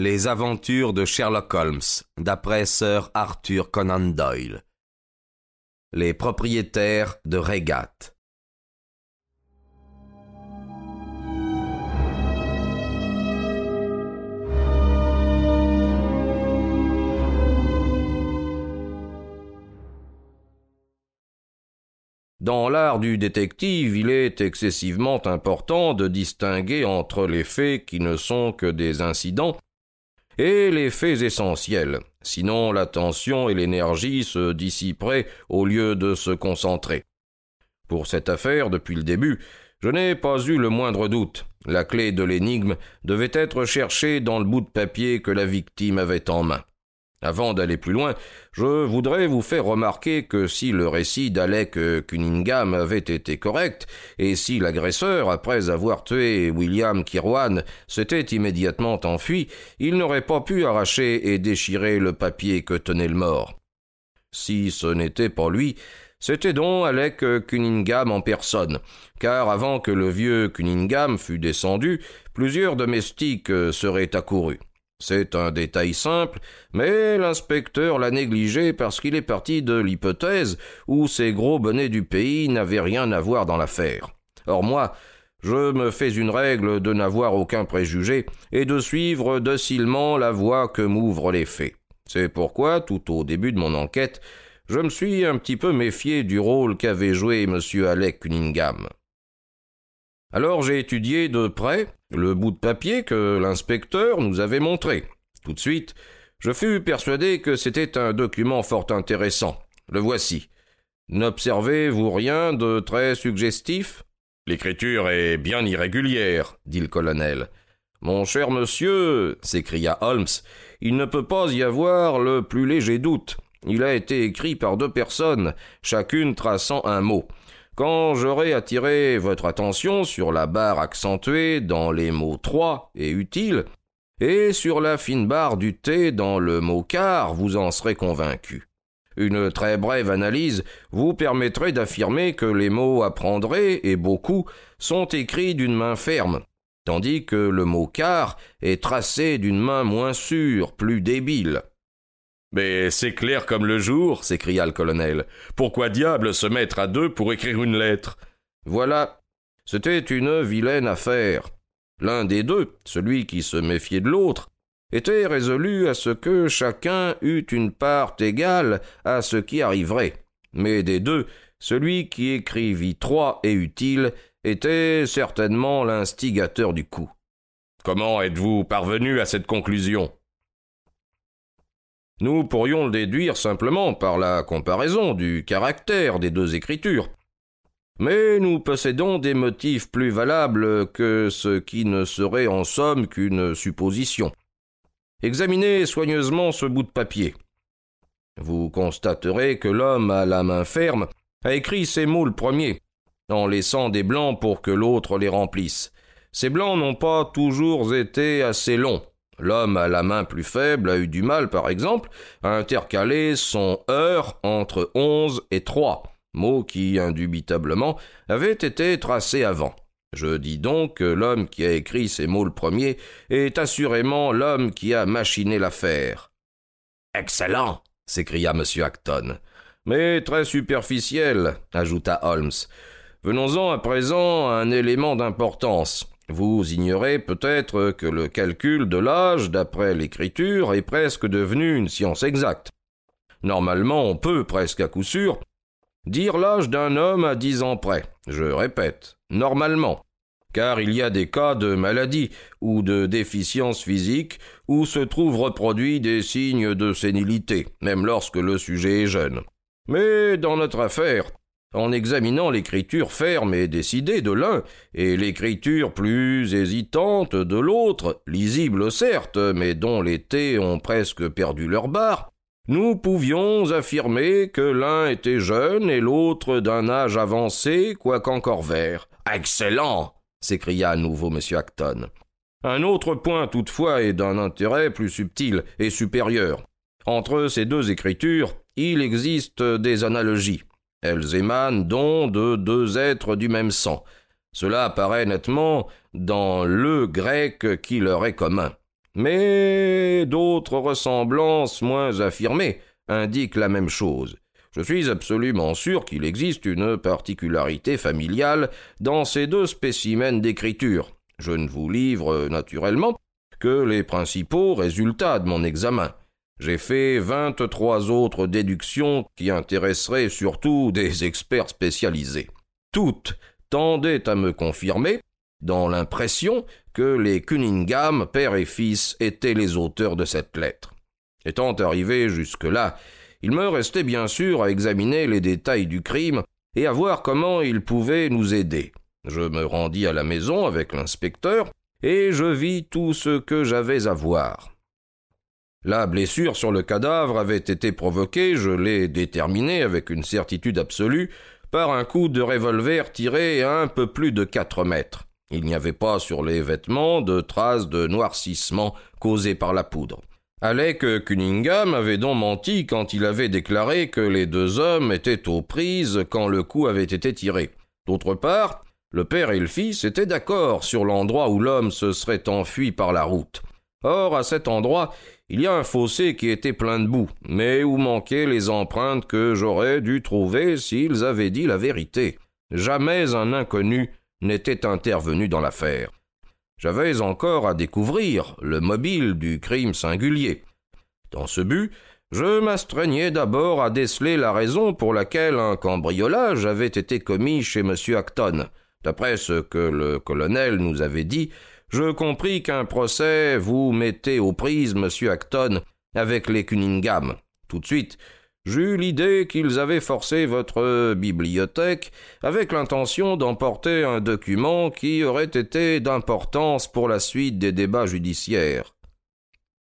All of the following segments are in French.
Les aventures de Sherlock Holmes, d'après Sir Arthur Conan Doyle. Les propriétaires de Regat. Dans l'art du détective, il est excessivement important de distinguer entre les faits qui ne sont que des incidents et les faits essentiels, sinon l'attention et l'énergie se dissiperaient au lieu de se concentrer. Pour cette affaire, depuis le début, je n'ai pas eu le moindre doute. La clé de l'énigme devait être cherchée dans le bout de papier que la victime avait en main. Avant d'aller plus loin, je voudrais vous faire remarquer que si le récit d'Alec Cunningham avait été correct, et si l'agresseur, après avoir tué William Kirwan, s'était immédiatement enfui, il n'aurait pas pu arracher et déchirer le papier que tenait le mort. Si ce n'était pas lui, c'était donc Alec Cunningham en personne, car avant que le vieux Cunningham fût descendu, plusieurs domestiques seraient accourus. C'est un détail simple, mais l'inspecteur l'a négligé parce qu'il est parti de l'hypothèse où ces gros bonnets du pays n'avaient rien à voir dans l'affaire. Or moi, je me fais une règle de n'avoir aucun préjugé et de suivre docilement la voie que m'ouvrent les faits. C'est pourquoi, tout au début de mon enquête, je me suis un petit peu méfié du rôle qu'avait joué M. Alec Cunningham. Alors j'ai étudié de près le bout de papier que l'inspecteur nous avait montré. Tout de suite, je fus persuadé que c'était un document fort intéressant. Le voici. N'observez-vous rien de très suggestif? L'écriture est bien irrégulière, dit le colonel. Mon cher monsieur, s'écria Holmes, il ne peut pas y avoir le plus léger doute. Il a été écrit par deux personnes, chacune traçant un mot. Quand j'aurai attiré votre attention sur la barre accentuée dans les mots trois et utile, et sur la fine barre du T dans le mot car, vous en serez convaincu. Une très brève analyse vous permettrait d'affirmer que les mots apprendrez et beaucoup sont écrits d'une main ferme, tandis que le mot car est tracé d'une main moins sûre, plus débile. Mais c'est clair comme le jour, s'écria le colonel. Pourquoi diable se mettre à deux pour écrire une lettre? Voilà. C'était une vilaine affaire. L'un des deux, celui qui se méfiait de l'autre, était résolu à ce que chacun eût une part égale à ce qui arriverait. Mais des deux, celui qui écrivit trois et utile était certainement l'instigateur du coup. Comment êtes-vous parvenu à cette conclusion? Nous pourrions le déduire simplement par la comparaison du caractère des deux écritures. Mais nous possédons des motifs plus valables que ce qui ne serait en somme qu'une supposition. Examinez soigneusement ce bout de papier. Vous constaterez que l'homme à la main ferme a écrit ces mots le premier, en laissant des blancs pour que l'autre les remplisse. Ces blancs n'ont pas toujours été assez longs. L'homme à la main plus faible a eu du mal, par exemple, à intercaler son heure entre onze et trois, mot qui, indubitablement, avait été tracé avant. Je dis donc que l'homme qui a écrit ces mots le premier est assurément l'homme qui a machiné l'affaire. Excellent s'écria M. Acton. Mais très superficiel, ajouta Holmes. Venons-en à présent à un élément d'importance. Vous ignorez peut-être que le calcul de l'âge, d'après l'écriture, est presque devenu une science exacte. Normalement, on peut, presque à coup sûr, dire l'âge d'un homme à dix ans près. Je répète, normalement. Car il y a des cas de maladie ou de déficience physique où se trouvent reproduits des signes de sénilité, même lorsque le sujet est jeune. Mais dans notre affaire, en examinant l'écriture ferme et décidée de l'un, et l'écriture plus hésitante de l'autre, lisible certes, mais dont les T ont presque perdu leur barre, nous pouvions affirmer que l'un était jeune et l'autre d'un âge avancé, quoiqu'encore vert. Excellent s'écria à nouveau M. Acton. Un autre point toutefois est d'un intérêt plus subtil et supérieur. Entre ces deux écritures, il existe des analogies. Elles émanent donc de deux êtres du même sang. Cela apparaît nettement dans le grec qui leur est commun. Mais d'autres ressemblances moins affirmées indiquent la même chose. Je suis absolument sûr qu'il existe une particularité familiale dans ces deux spécimens d'écriture. Je ne vous livre, naturellement, que les principaux résultats de mon examen. J'ai fait vingt-trois autres déductions qui intéresseraient surtout des experts spécialisés. Toutes tendaient à me confirmer, dans l'impression que les Cunningham, père et fils, étaient les auteurs de cette lettre. Étant arrivé jusque-là, il me restait bien sûr à examiner les détails du crime et à voir comment il pouvait nous aider. Je me rendis à la maison avec l'inspecteur et je vis tout ce que j'avais à voir. La blessure sur le cadavre avait été provoquée, je l'ai déterminée avec une certitude absolue, par un coup de revolver tiré à un peu plus de quatre mètres. Il n'y avait pas sur les vêtements de traces de noircissement causées par la poudre. Alec Cunningham avait donc menti quand il avait déclaré que les deux hommes étaient aux prises quand le coup avait été tiré. D'autre part, le père et le fils étaient d'accord sur l'endroit où l'homme se serait enfui par la route. Or, à cet endroit, il y a un fossé qui était plein de boue, mais où manquaient les empreintes que j'aurais dû trouver s'ils avaient dit la vérité. Jamais un inconnu n'était intervenu dans l'affaire. J'avais encore à découvrir le mobile du crime singulier. Dans ce but, je m'astreignais d'abord à déceler la raison pour laquelle un cambriolage avait été commis chez M. Acton. D'après ce que le colonel nous avait dit, je compris qu'un procès vous mettait aux prises, monsieur Acton, avec les Cunningham. Tout de suite, j'eus l'idée qu'ils avaient forcé votre bibliothèque avec l'intention d'emporter un document qui aurait été d'importance pour la suite des débats judiciaires.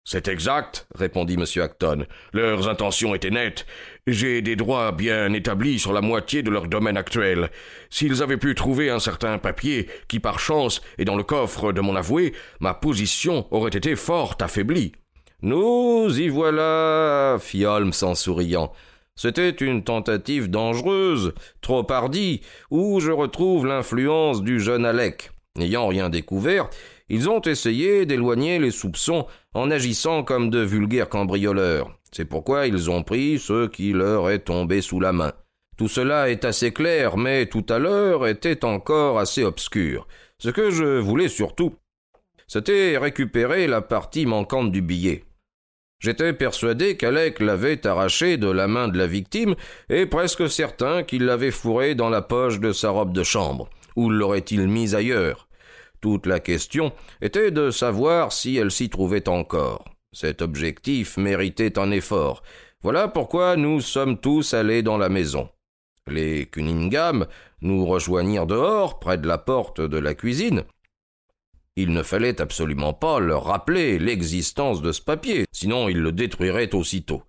C'est exact, répondit M. Acton. Leurs intentions étaient nettes. J'ai des droits bien établis sur la moitié de leur domaine actuel. S'ils avaient pu trouver un certain papier qui, par chance, est dans le coffre de mon avoué, ma position aurait été fort affaiblie. Nous y voilà, fit Holmes en souriant. C'était une tentative dangereuse, trop hardie, où je retrouve l'influence du jeune Alec. N'ayant rien découvert, ils ont essayé d'éloigner les soupçons en agissant comme de vulgaires cambrioleurs. C'est pourquoi ils ont pris ce qui leur est tombé sous la main. Tout cela est assez clair, mais tout à l'heure était encore assez obscur. Ce que je voulais surtout, c'était récupérer la partie manquante du billet. J'étais persuadé qu'Alec l'avait arraché de la main de la victime et presque certain qu'il l'avait fourré dans la poche de sa robe de chambre. Où l'aurait-il mise ailleurs? Toute la question était de savoir si elle s'y trouvait encore. Cet objectif méritait un effort. Voilà pourquoi nous sommes tous allés dans la maison. Les Cunningham nous rejoignirent dehors, près de la porte de la cuisine. Il ne fallait absolument pas leur rappeler l'existence de ce papier, sinon ils le détruiraient aussitôt.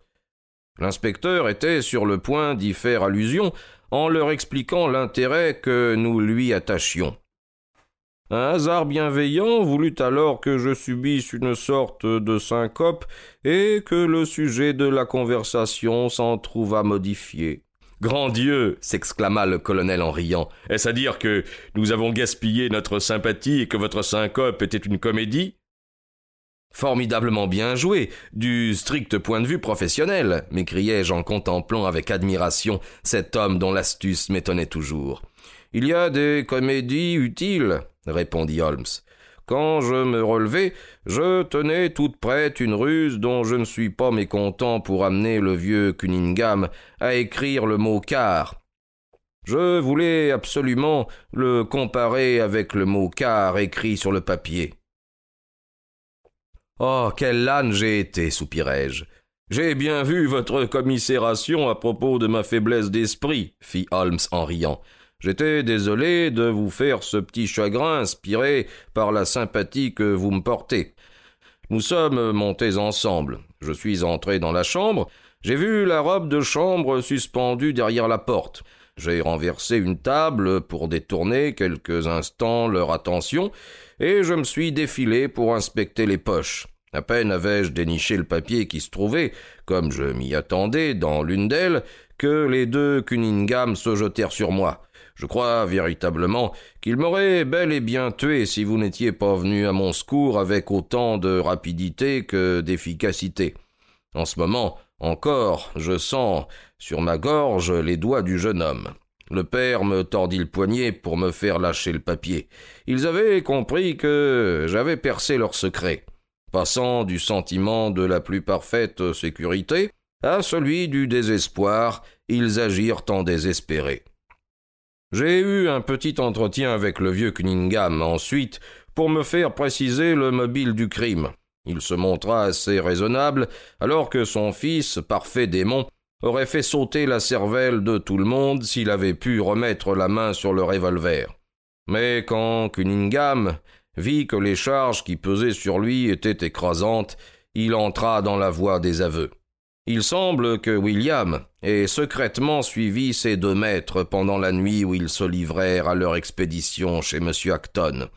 L'inspecteur était sur le point d'y faire allusion en leur expliquant l'intérêt que nous lui attachions. Un hasard bienveillant voulut alors que je subisse une sorte de syncope et que le sujet de la conversation s'en trouva modifié. Grand Dieu s'exclama le colonel en riant. Est-ce à dire que nous avons gaspillé notre sympathie et que votre syncope était une comédie? Formidablement bien joué, du strict point de vue professionnel, m'écriai-je en contemplant avec admiration cet homme dont l'astuce m'étonnait toujours. Il y a des comédies utiles, répondit Holmes. Quand je me relevai, je tenais toute prête une ruse dont je ne suis pas mécontent pour amener le vieux Cunningham à écrire le mot car. Je voulais absolument le comparer avec le mot car écrit sur le papier. Oh, quel âne j'ai été, soupirai-je. J'ai bien vu votre commisération à propos de ma faiblesse d'esprit, fit Holmes en riant. J'étais désolé de vous faire ce petit chagrin inspiré par la sympathie que vous me portez. Nous sommes montés ensemble. Je suis entré dans la chambre. J'ai vu la robe de chambre suspendue derrière la porte. J'ai renversé une table pour détourner quelques instants leur attention, et je me suis défilé pour inspecter les poches. À peine avais-je déniché le papier qui se trouvait, comme je m'y attendais, dans l'une d'elles, que les deux Cunningham se jetèrent sur moi. Je crois véritablement qu'il m'aurait bel et bien tué si vous n'étiez pas venu à mon secours avec autant de rapidité que d'efficacité. En ce moment, encore, je sens sur ma gorge les doigts du jeune homme. Le père me tordit le poignet pour me faire lâcher le papier. Ils avaient compris que j'avais percé leur secret. Passant du sentiment de la plus parfaite sécurité à celui du désespoir, ils agirent en désespérés. J'ai eu un petit entretien avec le vieux Cunningham ensuite pour me faire préciser le mobile du crime. Il se montra assez raisonnable, alors que son fils, parfait démon, aurait fait sauter la cervelle de tout le monde s'il avait pu remettre la main sur le revolver. Mais quand Cunningham vit que les charges qui pesaient sur lui étaient écrasantes, il entra dans la voie des aveux. Il semble que William ait secrètement suivi ces deux maîtres pendant la nuit où ils se livrèrent à leur expédition chez M. Acton.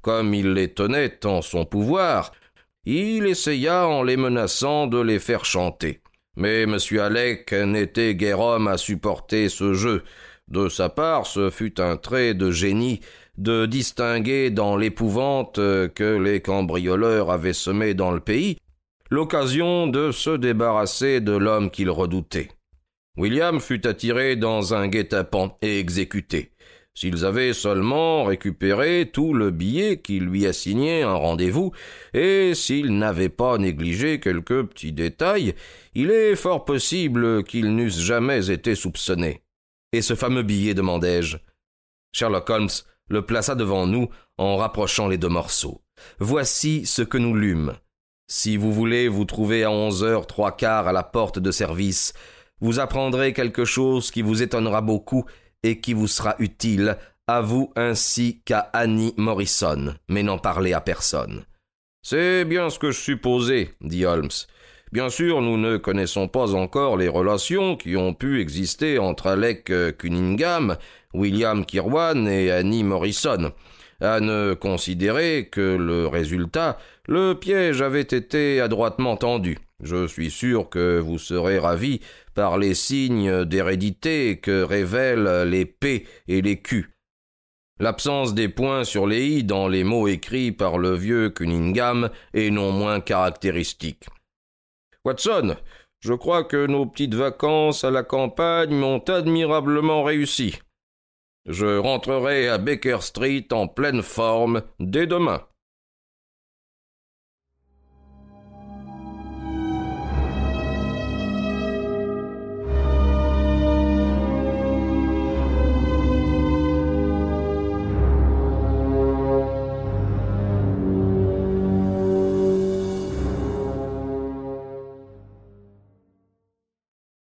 Comme il les tenait en son pouvoir, il essaya en les menaçant de les faire chanter. Mais M. Alec n'était guère homme à supporter ce jeu. De sa part, ce fut un trait de génie de distinguer dans l'épouvante que les cambrioleurs avaient semée dans le pays l'occasion de se débarrasser de l'homme qu'il redoutait. William fut attiré dans un guet-apens et exécuté. S'ils avaient seulement récupéré tout le billet qui lui assignait un rendez-vous, et s'ils n'avaient pas négligé quelques petits détails, il est fort possible qu'ils n'eussent jamais été soupçonnés. Et ce fameux billet, demandai-je. Sherlock Holmes le plaça devant nous en rapprochant les deux morceaux. Voici ce que nous lûmes. Si vous voulez vous trouver à onze heures trois quarts à la porte de service, vous apprendrez quelque chose qui vous étonnera beaucoup et qui vous sera utile, à vous ainsi qu'à Annie Morrison, mais n'en parlez à personne. C'est bien ce que je supposais, dit Holmes. Bien sûr, nous ne connaissons pas encore les relations qui ont pu exister entre Alec Cunningham, William Kirwan et Annie Morrison à ne considérer que le résultat, le piège avait été adroitement tendu. Je suis sûr que vous serez ravis par les signes d'hérédité que révèlent les P et les Q. L'absence des points sur les i dans les mots écrits par le vieux Cunningham est non moins caractéristique. Watson, je crois que nos petites vacances à la campagne m'ont admirablement réussi. Je rentrerai à Baker Street en pleine forme dès demain.